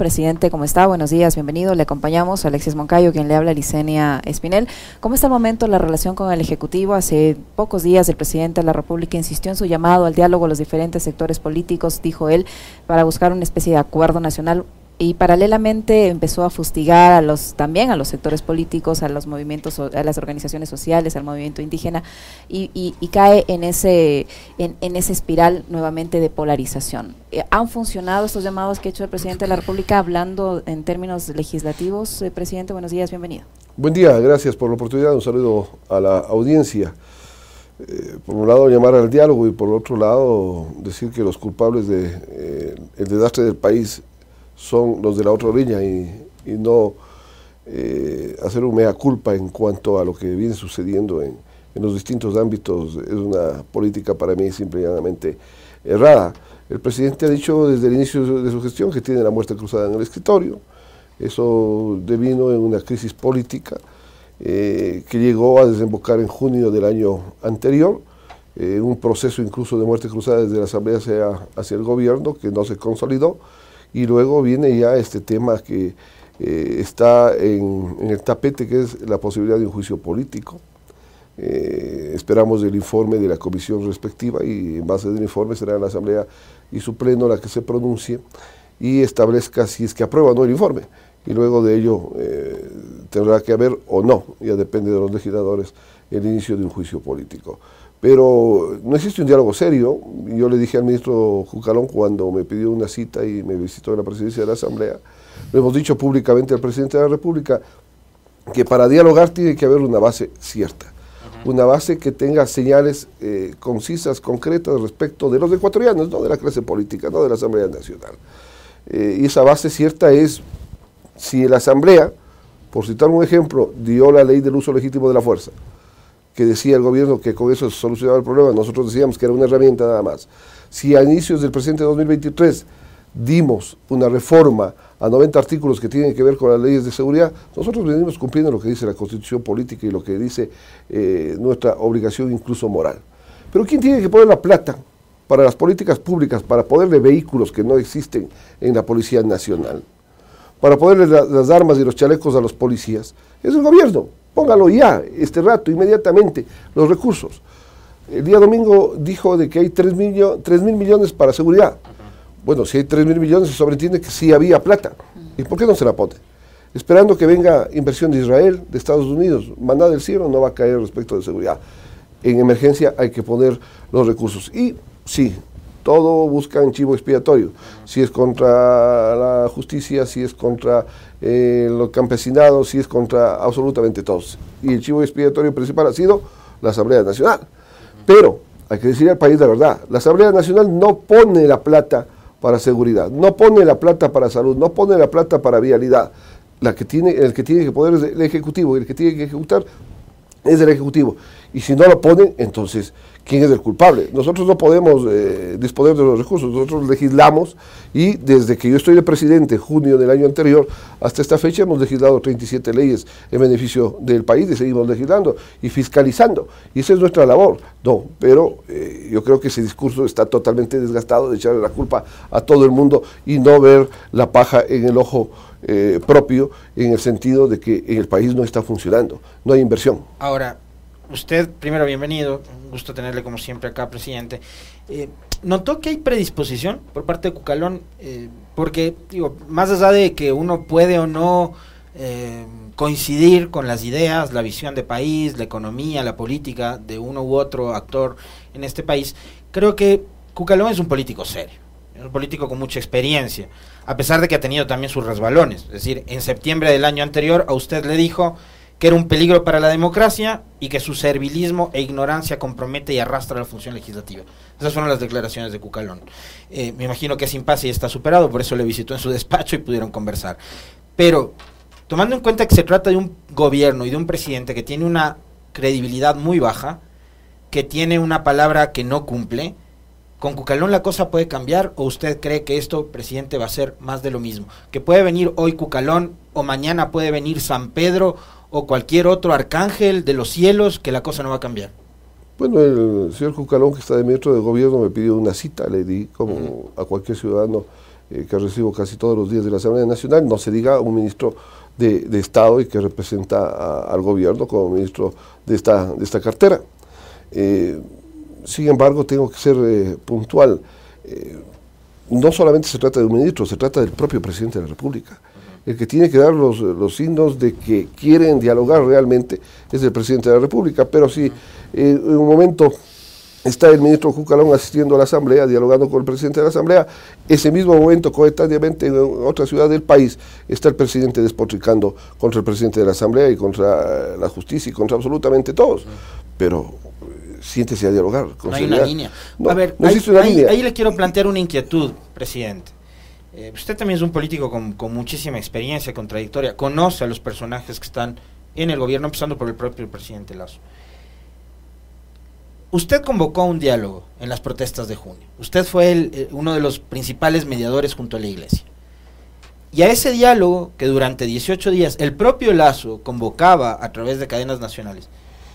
Presidente, ¿cómo está? Buenos días, bienvenido. Le acompañamos a Alexis Moncayo, quien le habla, Licenia Espinel. ¿Cómo está el momento la relación con el Ejecutivo? Hace pocos días el presidente de la República insistió en su llamado al diálogo a los diferentes sectores políticos, dijo él, para buscar una especie de acuerdo nacional y paralelamente empezó a fustigar a los también a los sectores políticos, a los movimientos, a las organizaciones sociales, al movimiento indígena y, cae en ese en, en, esa espiral nuevamente de polarización. Eh, ¿Han funcionado estos llamados que ha hecho el presidente de la República hablando en términos legislativos? Eh, presidente, buenos días, bienvenido. Buen día, gracias por la oportunidad. Un saludo a la audiencia. Eh, por un lado llamar al diálogo y por otro lado decir que los culpables del de, el desastre del país son los de la otra orilla y, no eh, hacer un mea culpa en cuanto a lo que viene sucediendo en, los distintos ámbitos es una política para mí simplemente errada. El presidente ha dicho desde el inicio de su gestión que tiene la muerte cruzada en el escritorio. Eso devino en una crisis política eh, que llegó a desembocar en junio del año anterior, eh, un proceso incluso de muerte cruzada desde la Asamblea hacia, hacia el gobierno que no se consolidó y luego viene ya este tema que eh, está en, el tapete, que es la posibilidad de un juicio político. Eh, esperamos el informe de la comisión respectiva y en base del informe será la Asamblea y su pleno la que se pronuncie y establezca si es que aprueba o no el informe. Y luego de ello eh, tendrá que haber o no, ya depende de los legisladores, el inicio de un juicio político. Pero no existe un diálogo serio. Yo le dije al ministro Jucalón cuando me pidió una cita y me visitó en la presidencia de la Asamblea, le hemos dicho públicamente al presidente de la República que para dialogar tiene que haber una base cierta, una base que tenga señales eh, concisas, concretas respecto de los ecuatorianos, no de la clase política, no de la Asamblea Nacional. Eh, y esa base cierta es si la Asamblea, por citar un ejemplo, dio la ley del uso legítimo de la fuerza, que decía el gobierno que con eso se solucionaba el problema, nosotros decíamos que era una herramienta nada más. Si a inicios del presente 2023 dimos una reforma a 90 artículos que tienen que ver con las leyes de seguridad, nosotros venimos cumpliendo lo que dice la constitución política y lo que dice eh, nuestra obligación incluso moral. Pero ¿quién tiene que poner la plata para las políticas públicas, para ponerle vehículos que no existen en la Policía Nacional, para ponerle las armas y los chalecos a los policías? Es el gobierno. Póngalo ya, este rato, inmediatamente, los recursos. El día domingo dijo de que hay 3 mil millones para seguridad. Bueno, si hay 3 mil millones se sobreentiende que sí había plata. ¿Y por qué no se la pone? Esperando que venga inversión de Israel, de Estados Unidos, mandada del cielo no va a caer respecto de seguridad. En emergencia hay que poner los recursos. Y sí, todo busca un chivo expiatorio. Si es contra la justicia, si es contra eh, los campesinados, si es contra absolutamente todos. Y el chivo expiatorio principal ha sido la Asamblea Nacional. Pero, hay que decir al país la verdad, la Asamblea Nacional no pone la plata para seguridad, no pone la plata para salud, no pone la plata para vialidad. La que tiene, el que tiene que poner es el Ejecutivo y el que tiene que ejecutar es el Ejecutivo. Y si no lo ponen, entonces quién es el culpable. Nosotros no podemos eh, disponer de los recursos, nosotros legislamos y desde que yo estoy de presidente, junio del año anterior, hasta esta fecha hemos legislado 37 leyes en beneficio del país y seguimos legislando y fiscalizando. Y esa es nuestra labor. No, pero eh, yo creo que ese discurso está totalmente desgastado de echarle la culpa a todo el mundo y no ver la paja en el ojo eh, propio en el sentido de que el país no está funcionando, no hay inversión. Ahora, usted, primero, bienvenido. Un gusto tenerle como siempre acá, presidente. Eh, ¿Notó que hay predisposición por parte de Cucalón? Eh, porque, digo, más allá de que uno puede o no eh, coincidir con las ideas, la visión de país, la economía, la política de uno u otro actor en este país, creo que Cucalón es un político serio. Es un político con mucha experiencia, a pesar de que ha tenido también sus resbalones. Es decir, en septiembre del año anterior a usted le dijo que era un peligro para la democracia y que su servilismo e ignorancia compromete y arrastra la función legislativa. Esas fueron las declaraciones de Cucalón. Eh, me imagino que ese impasse ya está superado, por eso le visitó en su despacho y pudieron conversar. Pero, tomando en cuenta que se trata de un gobierno y de un presidente que tiene una credibilidad muy baja, que tiene una palabra que no cumple, ¿Con Cucalón la cosa puede cambiar o usted cree que esto, presidente, va a ser más de lo mismo? Que puede venir hoy Cucalón o mañana puede venir San Pedro o cualquier otro arcángel de los cielos que la cosa no va a cambiar? Bueno, el señor Cucalón, que está de ministro de gobierno, me pidió una cita, le di como a cualquier ciudadano eh, que recibo casi todos los días de la Asamblea Nacional, no se diga un ministro de, Estado y que representa al gobierno como ministro de esta, de esta cartera. Eh, sin embargo, tengo que ser eh, puntual. no solamente se trata de un ministro, se trata del propio presidente de la República. El que tiene que dar los, los signos de que quieren dialogar realmente es el presidente de la República, pero si en un momento está el ministro Jucalón asistiendo a la Asamblea, dialogando con el presidente de la Asamblea. Ese mismo momento, coetáneamente, en otra ciudad del país, está el presidente despotricando contra el presidente de la Asamblea y contra la justicia y contra absolutamente todos. Pero eh, siéntese a dialogar. no hay una línea. a ver, ahí, le quiero plantear una inquietud, presidente. Eh, usted también es un político con, con muchísima experiencia, contradictoria, conoce a los personajes que están en el gobierno, empezando por el propio presidente Lazo. Usted convocó un diálogo en las protestas de junio. Usted fue eh, uno de los principales mediadores junto a la iglesia. Y a ese diálogo que durante 18 días el propio Lazo convocaba a través de cadenas nacionales,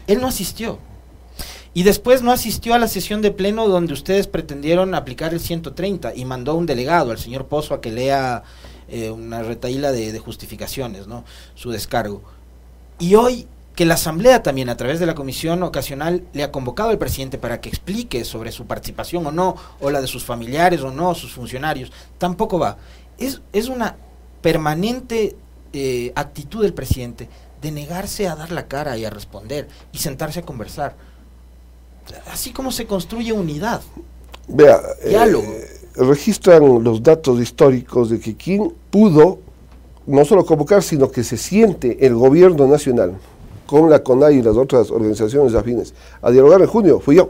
él no asistió. Y después no asistió a la sesión de pleno donde ustedes pretendieron aplicar el 130 y mandó un delegado, al señor Pozo, a que lea eh, una retaíla de, de justificaciones, ¿no? Su descargo. Y hoy que la Asamblea también a través de la comisión ocasional le ha convocado al presidente para que explique sobre su participación o no, o la de sus familiares o no, sus funcionarios, tampoco va. Es, es una permanente eh, actitud del presidente de negarse a dar la cara y a responder y sentarse a conversar. Así como se construye unidad. Vea, eh, registran los datos históricos de que quien pudo no solo convocar, sino que se siente el gobierno nacional con la CONAI y las otras organizaciones afines a dialogar en junio, fui yo.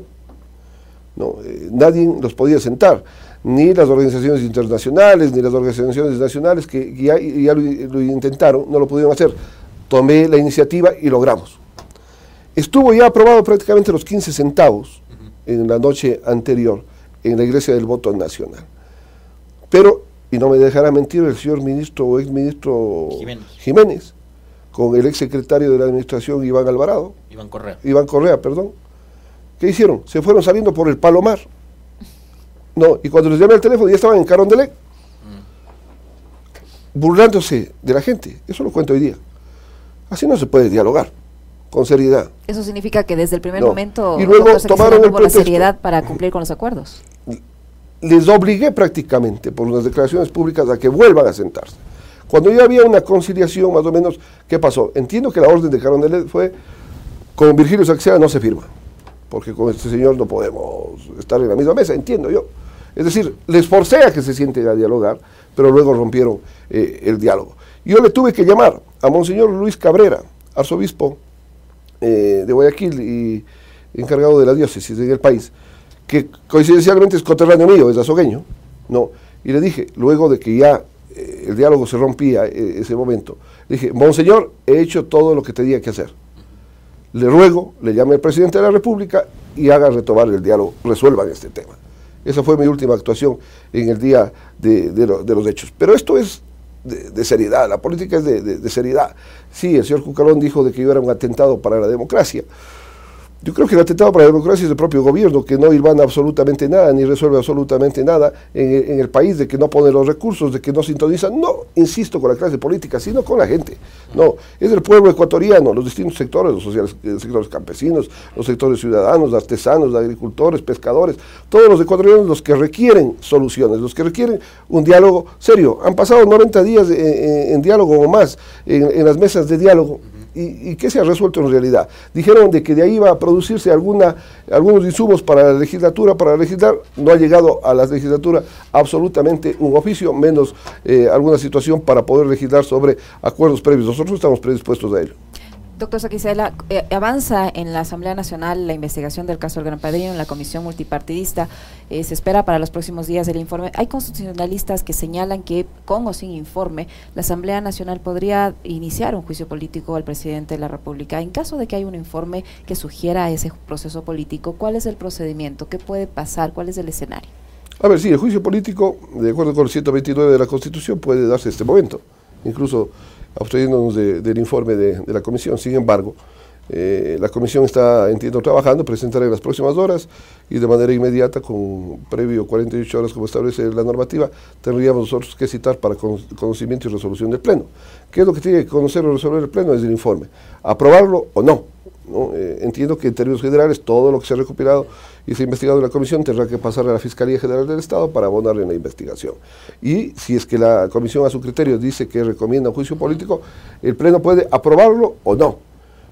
No, eh, nadie los podía sentar, ni las organizaciones internacionales, ni las organizaciones nacionales que ya, lo, intentaron, no lo pudieron hacer. Tomé la iniciativa y logramos. Estuvo ya aprobado prácticamente los 15 centavos en la noche anterior en la Iglesia del Voto Nacional. Pero, y no me dejará mentir el señor ministro o exministro Jiménez con el ex secretario de la administración Iván Alvarado. Iván Correa. Iván Correa, perdón. ¿Qué hicieron? Se fueron saliendo por el Palomar. No, y cuando les llamé al teléfono ya estaban en Carondelet. Mm. Burlándose de la gente. Eso lo cuento hoy día. Así no se puede dialogar con seriedad. Eso significa que desde el primer momento y luego tomaron el la seriedad para cumplir con los acuerdos. Les obligué prácticamente por unas declaraciones públicas a que vuelvan a sentarse. Cuando ya había una conciliación, más o menos, ¿qué pasó? Entiendo que la orden de Carondelet fue, con Virgilio Saxea no se firma, porque con este señor no podemos estar en la misma mesa, entiendo yo. Es decir, les forcé a que se sienten a dialogar, pero luego rompieron eh, el diálogo. Yo le tuve que llamar a Monseñor Luis Cabrera, arzobispo eh, de Guayaquil y encargado de la diócesis en el país, que coincidencialmente es coterráneo mío, es azogueño, ¿no? Y le dije, luego de que ya eh, el diálogo se rompía en ese momento. Le dije, Monseñor, he hecho todo lo que tenía que hacer. Le ruego, le llame al presidente de la República y haga retomar el diálogo, resuelvan este tema. Esa fue mi última actuación en el día de, los hechos. Pero esto es de, seriedad, la política es de, seriedad. Sí, el señor Cucalón dijo de que yo era un atentado para la democracia. Yo creo que el atentado para la democracia es el propio gobierno, que no ilvana absolutamente nada, ni resuelve absolutamente nada en, el país, de que no pone los recursos, de que no sintoniza, no, insisto, con la clase política, sino con la gente. No, es el pueblo ecuatoriano, los distintos sectores, los, sociales, los sectores campesinos, los sectores ciudadanos, artesanos, agricultores, pescadores, todos los ecuatorianos los que requieren soluciones, los que requieren un diálogo serio. Han pasado 90 días en, diálogo o más, en las mesas de diálogo ¿Y, qué se ha resuelto en realidad? Dijeron de que de ahí iba a producirse alguna, algunos insumos para la legislatura, para legislar. No ha llegado a la legislatura absolutamente un oficio, menos eh, alguna situación para poder legislar sobre acuerdos previos. Nosotros estamos predispuestos a ello. Doctor Saquicela, eh, avanza en la Asamblea Nacional la investigación del caso del Gran Padrino en la Comisión Multipartidista. Eh, se espera para los próximos días el informe. Hay constitucionalistas que señalan que, con o sin informe, la Asamblea Nacional podría iniciar un juicio político al presidente de la República. En caso de que haya un informe que sugiera ese proceso político, ¿cuál es el procedimiento? ¿Qué puede pasar? ¿Cuál es el escenario? A ver, sí, el juicio político, de acuerdo con el 129 de la Constitución, puede darse en este momento. Incluso abstrayéndonos del informe de, la comisión. Sin embargo, Eh, la comisión está, entiendo, trabajando, presentará en las próximas horas y de manera inmediata, con previo 48 horas como establece la normativa, tendríamos nosotros que citar para conocimiento y resolución del Pleno. ¿Qué es lo que tiene que conocer o resolver el Pleno? Es el informe. Aprobarlo o no. Eh, entiendo que en términos generales todo lo que se ha recopilado y se ha investigado en la comisión tendrá que pasar a la Fiscalía General del Estado para abonarle en la investigación. Y si es que la comisión a su criterio dice que recomienda un juicio político, el Pleno puede aprobarlo o no.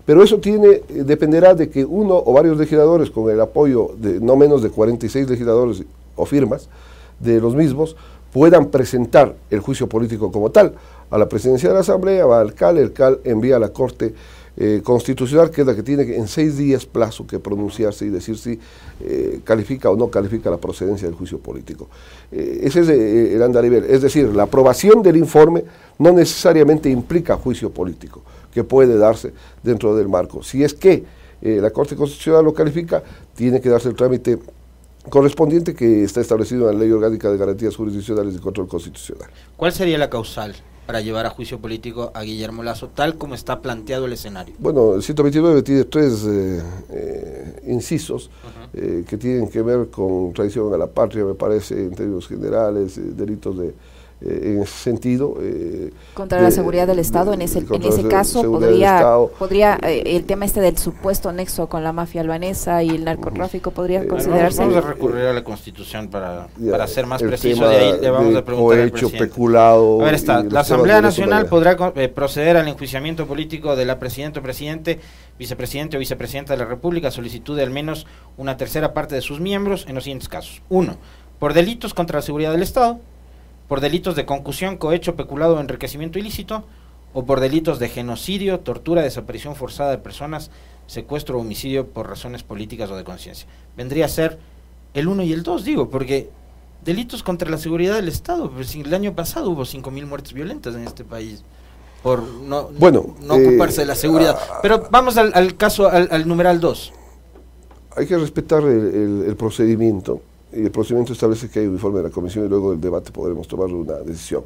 Pero eso tiene, eh, dependerá de que uno o varios legisladores, con el apoyo de no menos de 46 legisladores o firmas de los mismos, puedan presentar el juicio político como tal a la presidencia de la Asamblea, va al CAL, el CAL envía a la Corte eh, Constitucional, que es la que tiene en seis días plazo que pronunciarse y decir si eh, califica o no califica la procedencia del juicio político. ese es el andarivel, es decir, la aprobación del informe no necesariamente implica juicio político que puede darse dentro del marco. Si es que eh, la Corte Constitucional lo califica, tiene que darse el trámite correspondiente que está establecido en la Ley Orgánica de Garantías Jurisdiccionales y Control Constitucional. ¿Cuál sería la causal para llevar a juicio político a Guillermo Lazo, tal como está planteado el escenario? Bueno, el 129 tiene tres eh, eh, incisos que tienen que ver con traición a la patria, me parece, en términos generales, delitos de eh, en ese sentido. Eh, contra la seguridad del Estado, en ese, en ese caso podría, podría eh, el tema este del supuesto nexo con la mafia albanesa y el narcotráfico podría considerarse... Vamos, a recurrir a la Constitución para, para ser más precisos, de ahí le vamos a preguntar al hecho peculado. A ver está, la Asamblea Nacional podrá proceder al enjuiciamiento político de la Presidenta o Presidente, Vicepresidente o Vicepresidenta de la República, solicitud de al menos una tercera parte de sus miembros en los siguientes casos. Uno, por delitos contra la seguridad del Estado, por delitos de concusión, cohecho, peculado o enriquecimiento ilícito, o por delitos de genocidio, tortura, desaparición forzada de personas, secuestro o homicidio por razones políticas o de conciencia. Vendría a ser el 1 y el 2, digo, porque delitos contra la seguridad del Estado, pues el año pasado hubo 5.000 muertes violentas en este país por no, bueno, no, ocuparse de la seguridad. Eh, Pero vamos al, caso, al, numeral 2. Hay que respetar el procedimiento el procedimiento establece que hay un informe de la comisión y luego del debate podremos tomar una decisión.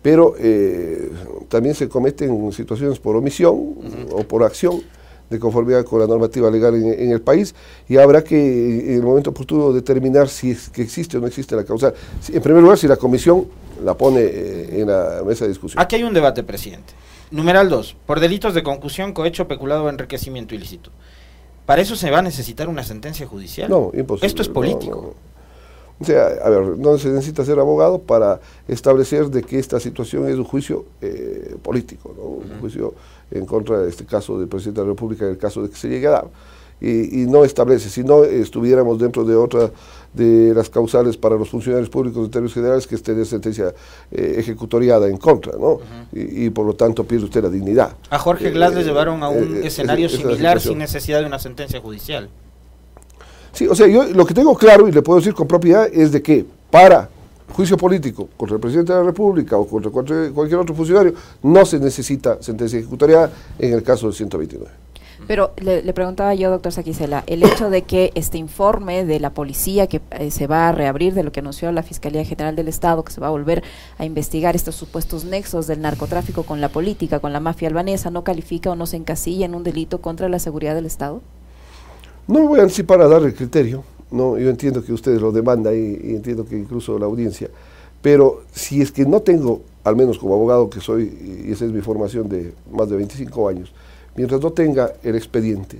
Pero eh, también se cometen situaciones por omisión o por acción de conformidad con la normativa legal en, el país y habrá que en el momento oportuno determinar si es que existe o no existe la causa. En primer lugar, si la comisión la pone eh, en la mesa de discusión. Aquí hay un debate, presidente. Numeral 2. Por delitos de concusión, cohecho, peculado o enriquecimiento ilícito. ¿Para eso se va a necesitar una sentencia judicial? No, imposible. Esto es político. O sea, a ver, no se necesita ser abogado para establecer de que esta situación es un juicio eh, político, un juicio en contra de este caso del presidente de la República, en el caso de que se llegue a dar. Y, no establece, si no estuviéramos dentro de otra de las causales para los funcionarios públicos de términos generales que esté de sentencia eh, ejecutoriada en contra, ¿no? y, por lo tanto pierde usted la dignidad. A Jorge Glass le eh, llevaron a un escenario similar sin necesidad de una sentencia judicial. Sí, o sea, yo lo que tengo claro y le puedo decir con propiedad es de que para juicio político contra el presidente de la República o contra cualquier otro funcionario no se necesita sentencia ejecutorial en el caso del 129. Pero le, preguntaba yo, doctor Saquicela, el hecho de que este informe de la policía que eh, se va a reabrir, de lo que anunció la Fiscalía General del Estado, que se va a volver a investigar estos supuestos nexos del narcotráfico con la política, con la mafia albanesa, ¿no califica o no se encasilla en un delito contra la seguridad del Estado? No me voy a anticipar a dar el criterio, no, yo entiendo que ustedes lo demandan y, entiendo que incluso la audiencia, pero si es que no tengo, al menos como abogado que soy, y esa es mi formación de más de 25 años, mientras no tenga el expediente,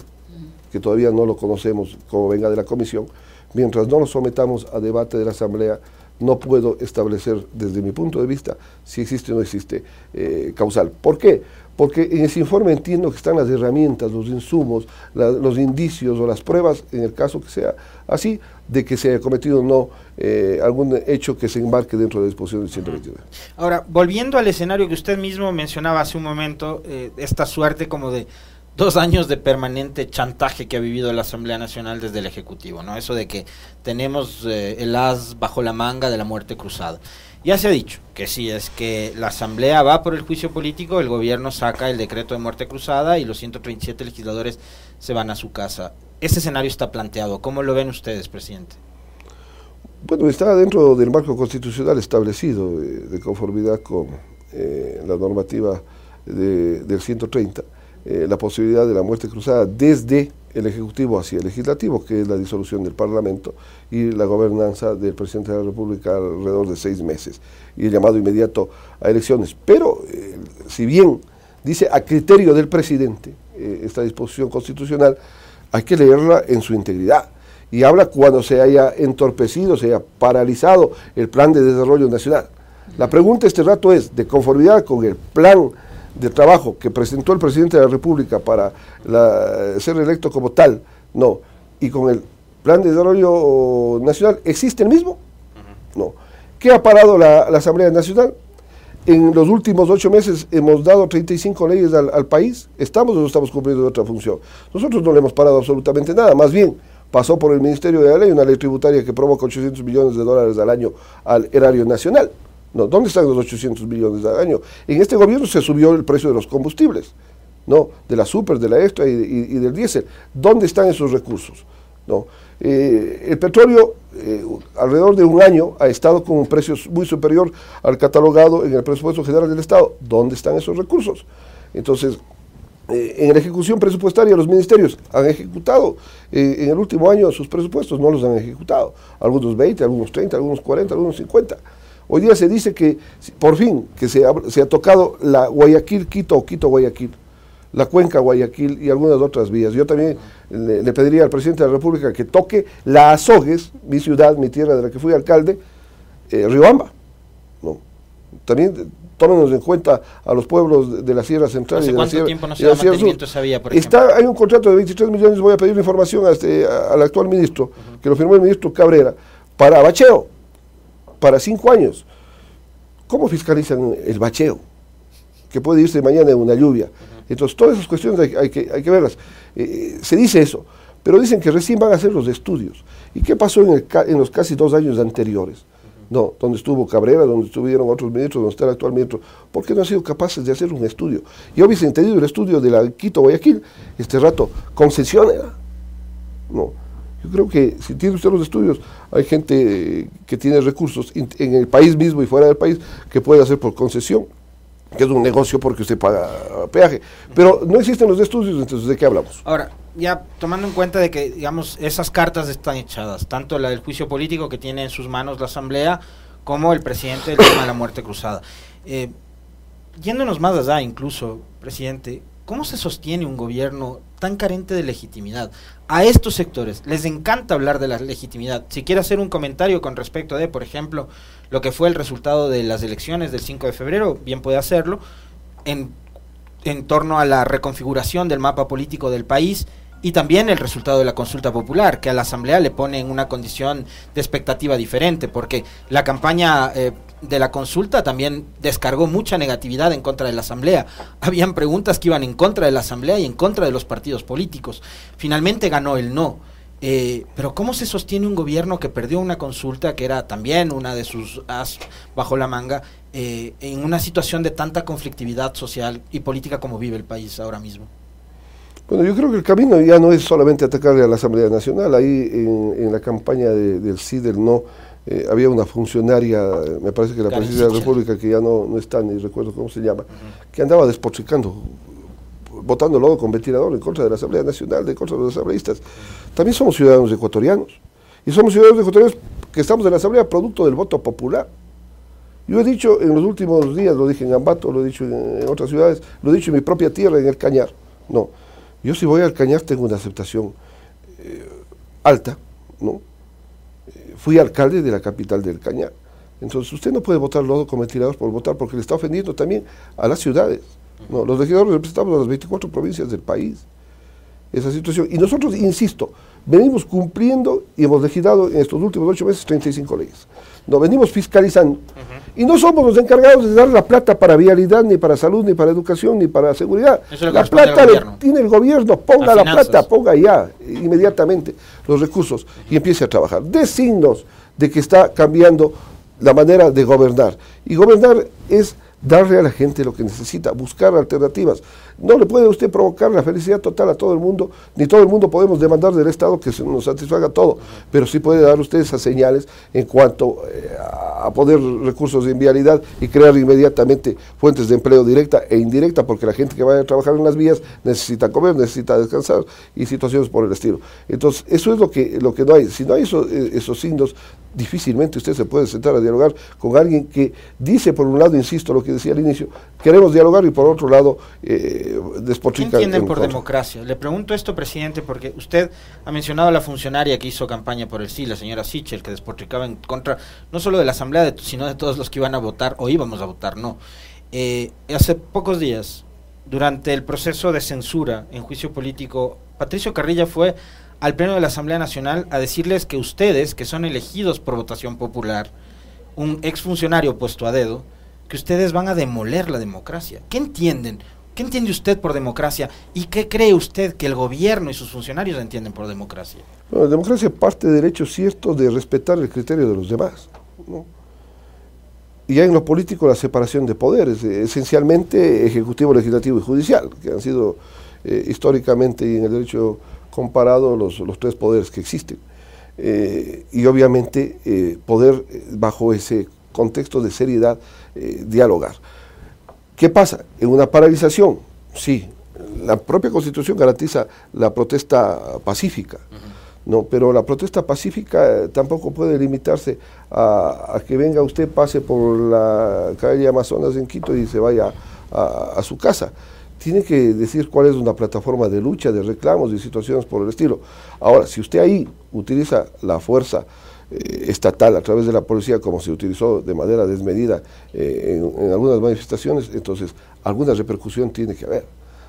que todavía no lo conocemos como venga de la comisión, mientras no lo sometamos a debate de la Asamblea, no puedo establecer desde mi punto de vista si existe o no existe eh, causal. ¿Por qué? Porque en ese informe entiendo que están las herramientas, los insumos, los indicios o las pruebas, en el caso que sea así, de que se haya cometido o no eh, algún hecho que se embarque dentro de la disposición del 129. Ahora, volviendo al escenario que usted mismo mencionaba hace un momento, eh, esta suerte como de dos años de permanente chantaje que ha vivido la Asamblea Nacional desde el Ejecutivo, ¿no? Eso de que tenemos eh, el as bajo la manga de la muerte cruzada. Ya se ha dicho que si es que la Asamblea va por el juicio político, el gobierno saca el decreto de muerte cruzada y los 137 legisladores se van a su casa. Ese escenario está planteado. ¿Cómo lo ven ustedes, presidente? Bueno, está dentro del marco constitucional establecido de conformidad con eh, la normativa del 130 eh, la posibilidad de la muerte cruzada desde el Ejecutivo hacia el Legislativo, que es la disolución del Parlamento y la gobernanza del presidente de la República alrededor de seis meses y el llamado inmediato a elecciones. Pero, eh, si bien dice a criterio del presidente eh, esta disposición constitucional, hay que leerla en su integridad. Y habla cuando se haya entorpecido, se haya paralizado el plan de desarrollo nacional. La pregunta este rato es, de conformidad con el plan de trabajo que presentó el presidente de la República para ser electo como tal, no. Y con el plan de desarrollo nacional, ¿existe el mismo? No. ¿Qué ha parado la, Asamblea Nacional? En los últimos ocho meses hemos dado 35 leyes al, país. ¿Estamos o no estamos cumpliendo otra función? Nosotros no le hemos parado absolutamente nada. Más bien, pasó por el Ministerio de la Ley una ley tributaria que provoca 800 millones de dólares al año al erario nacional. No, ¿dónde están los 800 millones al año? En este gobierno se subió el precio de los combustibles, ¿no? De la super, de la extra y, del diésel. ¿Dónde están esos recursos? ¿No? Eh, el petróleo eh, alrededor de un año ha estado con un precio muy superior al catalogado en el presupuesto general del Estado. ¿Dónde están esos recursos? Entonces, eh, en la ejecución presupuestaria los ministerios han ejecutado en el último año sus presupuestos, no los han ejecutado. Algunos 20, algunos 30, algunos 40, algunos 50. Hoy día se dice que, por fin, que se ha, se ha tocado la Guayaquil-Quito o Quito-Guayaquil, la cuenca Guayaquil y algunas otras vías. Yo también le, pediría al presidente de la República que toque la Azogues, mi ciudad, mi tierra de la que fui alcalde, eh, Riobamba. ¿no? También tómenos en cuenta a los pueblos de, la Sierra Central. ¿Hace y de cuánto la tiempo no se da mantenimiento sabía, por Está, Hay un contrato de 23 millones, voy a pedir información a este, al actual ministro, que lo firmó el ministro Cabrera, para bacheo para cinco años. ¿Cómo fiscalizan el bacheo? Que puede irse mañana en una lluvia. Entonces, todas esas cuestiones hay, que, verlas. Eh, se dice eso, pero dicen que recién van a hacer los estudios. ¿Y qué pasó en, los casi dos años anteriores? No, donde estuvo Cabrera, donde estuvieron otros ministros, donde está el actual ministro, ¿por qué no han sido capaces de hacer un estudio? Yo hubiese entendido el estudio de la Quito-Guayaquil, este rato, concesiones. No, yo creo que si tiene usted los estudios, hay gente que tiene recursos en el país mismo y fuera del país que puede hacer por concesión, que es un negocio porque usted paga peaje. Pero no existen los estudios, entonces ¿de qué hablamos? Ahora, ya tomando en cuenta de que, digamos, esas cartas están echadas, tanto la del juicio político que tiene en sus manos la Asamblea, como el presidente del tema de la muerte cruzada. Eh, yéndonos más allá, incluso, presidente, ¿cómo se sostiene un gobierno tan carente de legitimidad? A estos sectores les encanta hablar de la legitimidad. Si quiere hacer un comentario con respecto de, por ejemplo, lo que fue el resultado de las elecciones del 5 de febrero, bien puede hacerlo, en, en torno a la reconfiguración del mapa político del país y también el resultado de la consulta popular, que a la Asamblea le pone en una condición de expectativa diferente, porque la campaña eh, de la consulta también descargó mucha negatividad en contra de la Asamblea. Habían preguntas que iban en contra de la Asamblea y en contra de los partidos políticos. Finalmente ganó el no. Eh, pero ¿cómo se sostiene un gobierno que perdió una consulta, que era también una de sus as bajo la manga, eh, en una situación de tanta conflictividad social y política como vive el país ahora mismo? Bueno, yo creo que el camino ya no es solamente atacarle a la Asamblea Nacional. Ahí en, la campaña del sí, del no, eh, había una funcionaria, me parece que la presidencia de la República, que ya no, no está, ni recuerdo cómo se llama, que andaba despotricando, votando luego con ventilador en contra de la Asamblea Nacional, en contra de los asambleístas. También somos ciudadanos ecuatorianos. Y somos ciudadanos ecuatorianos que estamos en la Asamblea producto del voto popular. Yo he dicho en los últimos días, lo dije en Ambato, lo he dicho en, otras ciudades, lo he dicho en mi propia tierra, en el Cañar. No, yo si voy al Cañar tengo una aceptación eh, alta, ¿no? fui alcalde de la capital del Cañar. Entonces usted no puede votar los como tirados por votar porque le está ofendiendo también a las ciudades. No, los legisladores representamos a las 24 provincias del país. Esa situación. Y nosotros, insisto, venimos cumpliendo y hemos legislado en estos últimos ocho meses 35 leyes. Nos venimos fiscalizando. Y no somos los encargados de dar la plata para vialidad, ni para salud, ni para educación, ni para seguridad. la plata la tiene el gobierno, ponga la plata, ponga ya, inmediatamente los recursos y empiece a trabajar. De signos de que está cambiando la manera de gobernar. Y gobernar es darle a la gente lo que necesita, buscar alternativas. No le puede usted provocar la felicidad total a todo el mundo, ni todo el mundo podemos demandar del Estado que se nos satisfaga todo, pero sí puede dar usted esas señales en cuanto eh, a poder recursos de invialidad y crear inmediatamente fuentes de empleo directa e indirecta, porque la gente que vaya a trabajar en las vías necesita comer, necesita descansar y situaciones por el estilo. Entonces, eso es lo que, lo que no hay. Si no hay eh, esos signos difícilmente usted se puede sentar a dialogar con alguien que dice, por un lado, insisto, lo que decía al inicio, queremos dialogar y por otro lado, eh, despotrica. ¿Qué entienden por democracia? Le pregunto esto, presidente, porque usted ha mencionado a la funcionaria que hizo campaña por el sí, la señora Sichel, que despotricaba en contra, no solo de la Asamblea, sino de todos los que iban a votar o íbamos a votar, no. Eh, hace pocos días, durante el proceso de censura en juicio político, Patricio Carrilla fue al Pleno de la Asamblea Nacional a decirles que ustedes, que son elegidos por votación popular, un exfuncionario puesto a dedo, que ustedes van a demoler la democracia. ¿Qué entienden? ¿Qué entiende usted por democracia? ¿Y qué cree usted que el gobierno y sus funcionarios entienden por democracia? Bueno, la democracia parte del hecho cierto de respetar el criterio de los demás. Y hay en lo político la separación de poderes, esencialmente ejecutivo, legislativo y judicial, que han sido eh, históricamente y en el derecho comparado los, tres poderes que existen. Eh, y obviamente eh, poder, eh, bajo ese contexto de seriedad, dialogar. ¿Qué pasa? En una paralización, sí, la propia Constitución garantiza la protesta pacífica, ¿no? pero la protesta pacífica tampoco puede limitarse a, que venga usted, pase por la calle Amazonas en Quito y se vaya a, a su casa tiene que decir cuál es una plataforma de lucha, de reclamos, de situaciones por el estilo. Ahora, si usted ahí utiliza la fuerza eh, estatal a través de la policía como se utilizó de manera desmedida eh, en, algunas manifestaciones, entonces alguna repercusión tiene que haber.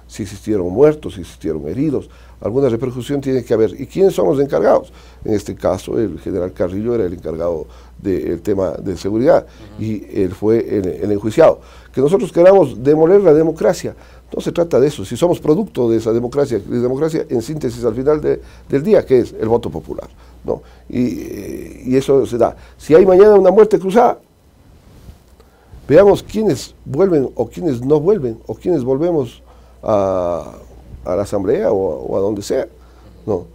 Si existieron muertos, si existieron heridos, alguna repercusión tiene que haber. ¿Y quiénes son los encargados? En este caso, el general Carrillo era el encargado del tema de seguridad y él fue el enjuiciado. Que nosotros queramos demoler la democracia, no se trata de eso, si somos producto de esa democracia, de democracia en síntesis al final del día, que es el voto popular. ¿no? Eh, y, eso se da. Si hay mañana una muerte cruzada, veamos quiénes vuelven o quiénes no vuelven, o quiénes volvemos a, la asamblea o, a donde sea. ¿no?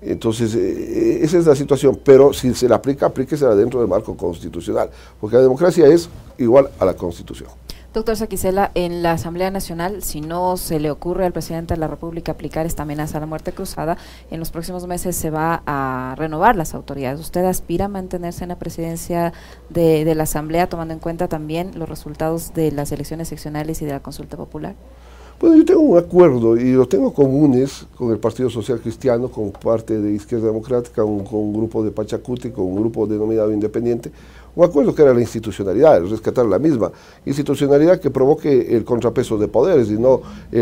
Entonces, eh, esa es la situación, pero si se la aplica, aplíquesela dentro del marco constitucional, porque la democracia es igual a la constitución. Doctor Saquicela, en la Asamblea Nacional, si no se le ocurre al presidente de la República aplicar esta amenaza a la muerte cruzada, en los próximos meses se va a renovar las autoridades. ¿Usted aspira a mantenerse en la presidencia de, la Asamblea, tomando en cuenta también los resultados de las elecciones seccionales y de la consulta popular? Bueno, yo tengo un acuerdo y lo tengo comunes con el Partido Social Cristiano, con parte de Izquierda Democrática, con un grupo de Pachacuti, con un grupo denominado Independiente, un acuerdo que era la institucionalidad, rescatar la misma institucionalidad que provoque el contrapeso de poderes y no el